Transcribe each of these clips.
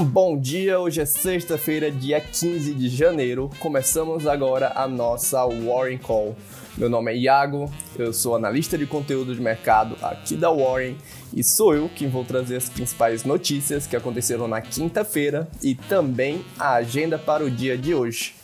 Um bom dia, hoje é sexta-feira, dia 15 de janeiro. Começamos agora a nossa Warren Call. Meu nome é Iago, eu sou analista de conteúdo de mercado aqui da Warren e sou eu quem vou trazer as principais notícias que aconteceram na quinta-feira e também a agenda para o dia de hoje.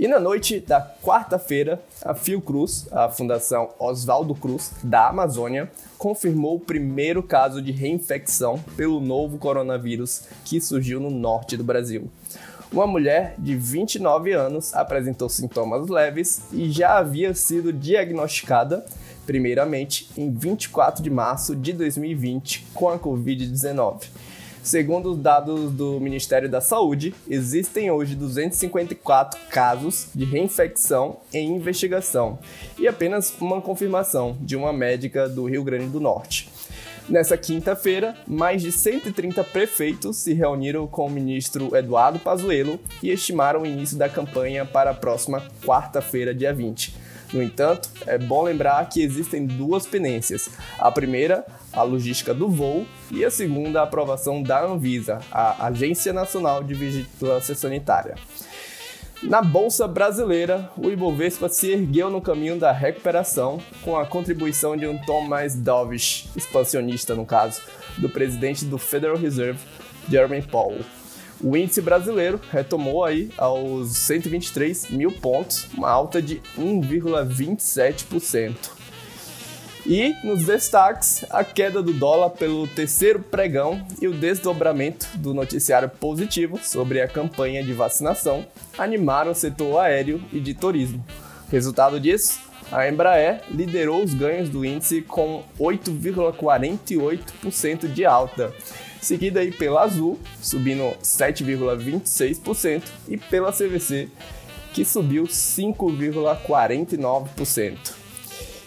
E na noite da quarta-feira, a Fiocruz, a Fundação Oswaldo Cruz da Amazônia, confirmou o primeiro caso de reinfecção pelo novo coronavírus que surgiu no norte do Brasil. Uma mulher de 29 anos apresentou sintomas leves e já havia sido diagnosticada, primeiramente em 24 de março de 2020, com a Covid-19. Segundo os dados do Ministério da Saúde, existem hoje 254 casos de reinfecção em investigação e apenas uma confirmação de uma médica do Rio Grande do Norte. Nessa quinta-feira, mais de 130 prefeitos se reuniram com o ministro Eduardo Pazuello e estimaram o início da campanha para a próxima quarta-feira, dia 20. No entanto, é bom lembrar que existem duas pendências. A primeira, a logística do voo, e a segunda, a aprovação da Anvisa, a Agência Nacional de Vigilância Sanitária. Na Bolsa Brasileira, o Ibovespa se ergueu no caminho da recuperação com a contribuição de um tom mais dovish, expansionista no caso, do presidente do Federal Reserve, Jeremy Powell. O índice brasileiro retomou aí aos 123 mil pontos, uma alta de 1,27%. E nos destaques, a queda do dólar pelo terceiro pregão e o desdobramento do noticiário positivo sobre a campanha de vacinação animaram o setor aéreo e de turismo. Resultado disso, a Embraer liderou os ganhos do índice com 8,48% de alta seguida aí pela Azul, subindo 7,26%, e pela CVC, que subiu 5,49%.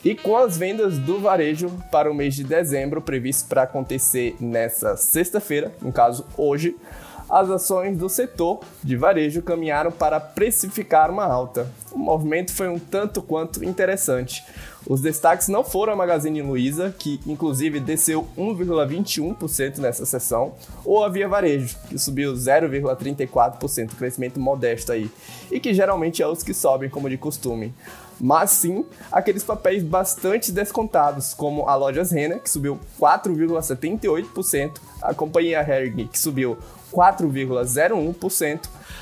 E com as vendas do varejo para o mês de dezembro previsto para acontecer nessa sexta-feira, no caso hoje, as ações do setor de varejo caminharam para precificar uma alta. O movimento foi um tanto quanto interessante. Os destaques não foram a Magazine Luiza, que inclusive desceu 1,21% nessa sessão, ou a Via Varejo, que subiu 0,34%, crescimento modesto aí, e que geralmente é os que sobem como de costume. Mas sim aqueles papéis bastante descontados, como a Lojas Renner, que subiu 4,78%, a companhia Hering, que subiu 4,01%,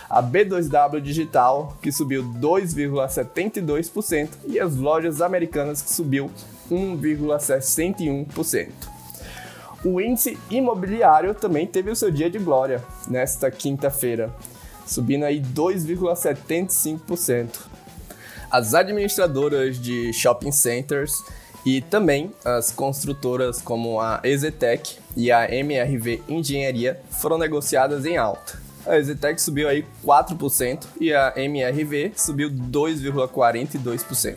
a B2W Digital, que subiu 2,72%, e as lojas americanas, que subiu 1,61%. O índice imobiliário também teve o seu dia de glória nesta quinta-feira, subindo aí 2,75%. As administradoras de shopping centers e também as construtoras como a Ezetec e a MRV Engenharia foram negociadas em alta. A Ezetec subiu aí 4% e a MRV subiu 2,42%.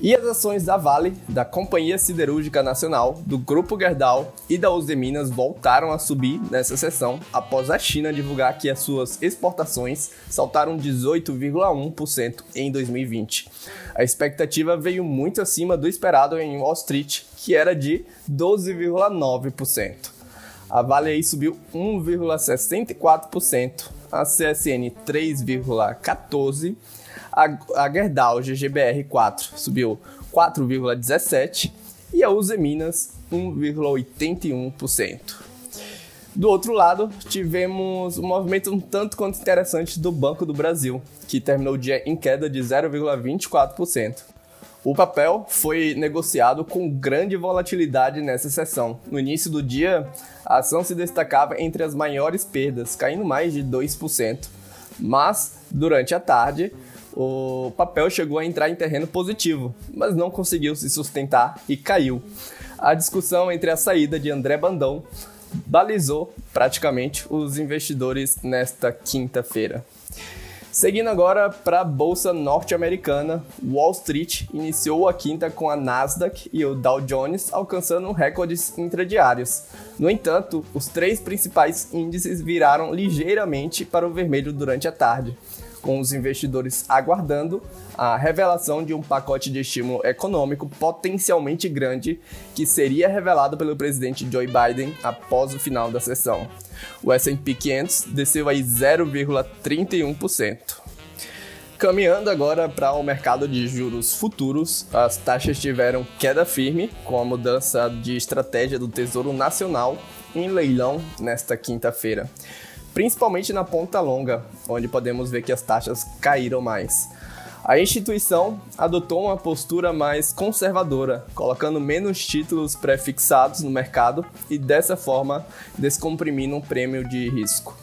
E as ações da Vale, da Companhia Siderúrgica Nacional, do Grupo Gerdau e da Uzi Minas voltaram a subir nessa sessão após a China divulgar que as suas exportações saltaram 18,1% em 2020. A expectativa veio muito acima do esperado em Wall Street, que era de 12,9%. A Vale aí subiu 1,64%, a CSN 3,14%, a Gerdau GGBR 4 subiu 4,17% e a Uzi Minas 1,81%. Do outro lado, tivemos um movimento um tanto quanto interessante do Banco do Brasil, que terminou o dia em queda de 0,24%. O papel foi negociado com grande volatilidade nessa sessão. No início do dia, a ação se destacava entre as maiores perdas, caindo mais de 2%. Mas, durante a tarde, o papel chegou a entrar em terreno positivo, mas não conseguiu se sustentar e caiu. A discussão entre a saída de André Bandão balizou praticamente os investidores nesta quinta-feira. Seguindo agora para a bolsa norte-americana, Wall Street iniciou a quinta com a Nasdaq e o Dow Jones alcançando recordes intradiários. No entanto, os três principais índices viraram ligeiramente para o vermelho durante a tarde, com os investidores aguardando a revelação de um pacote de estímulo econômico potencialmente grande que seria revelado pelo presidente Joe Biden após o final da sessão. O S&P 500 desceu aí 0,31%. Caminhando agora para o mercado de juros futuros, as taxas tiveram queda firme com a mudança de estratégia do Tesouro Nacional em leilão nesta quinta-feira, principalmente na ponta longa, onde podemos ver que as taxas caíram mais. A instituição adotou uma postura mais conservadora, colocando menos títulos pré-fixados no mercado e dessa forma descomprimindo um prêmio de risco.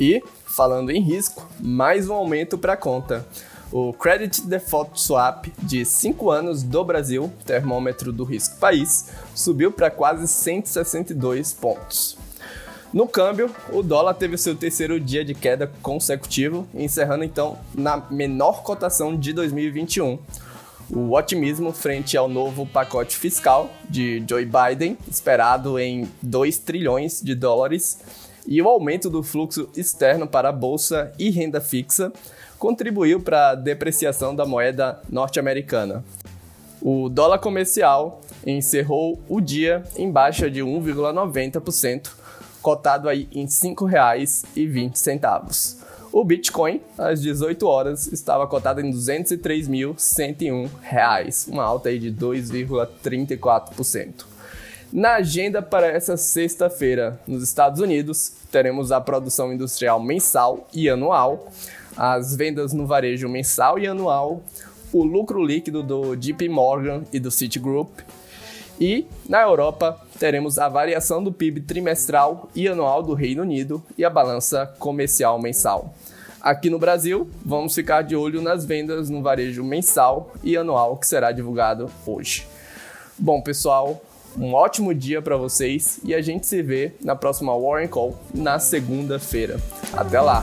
E, falando em risco, mais um aumento para a conta. O Credit Default Swap de 5 anos do Brasil, termômetro do risco país, subiu para quase 162 pontos. No câmbio, o dólar teve seu terceiro dia de queda consecutivo, encerrando então na menor cotação de 2021. O otimismo frente ao novo pacote fiscal de Joe Biden, esperado em 2 trilhões de dólares, e o aumento do fluxo externo para a bolsa e renda fixa contribuiu para a depreciação da moeda norte-americana. O dólar comercial encerrou o dia em baixa de 1,90%, cotado aí em R$ 5,20. O Bitcoin, às 18 horas, estava cotado em R$ 203.101, uma alta aí de 2,34%. Na agenda para essa sexta-feira, nos Estados Unidos, teremos a produção industrial mensal e anual, as vendas no varejo mensal e anual, o lucro líquido do JP Morgan e do Citigroup, e na Europa, teremos a variação do PIB trimestral e anual do Reino Unido e a balança comercial mensal. Aqui no Brasil, vamos ficar de olho nas vendas no varejo mensal e anual que será divulgado hoje. Bom, pessoal, um ótimo dia para vocês e a gente se vê na próxima Warren Call na segunda-feira. Até lá!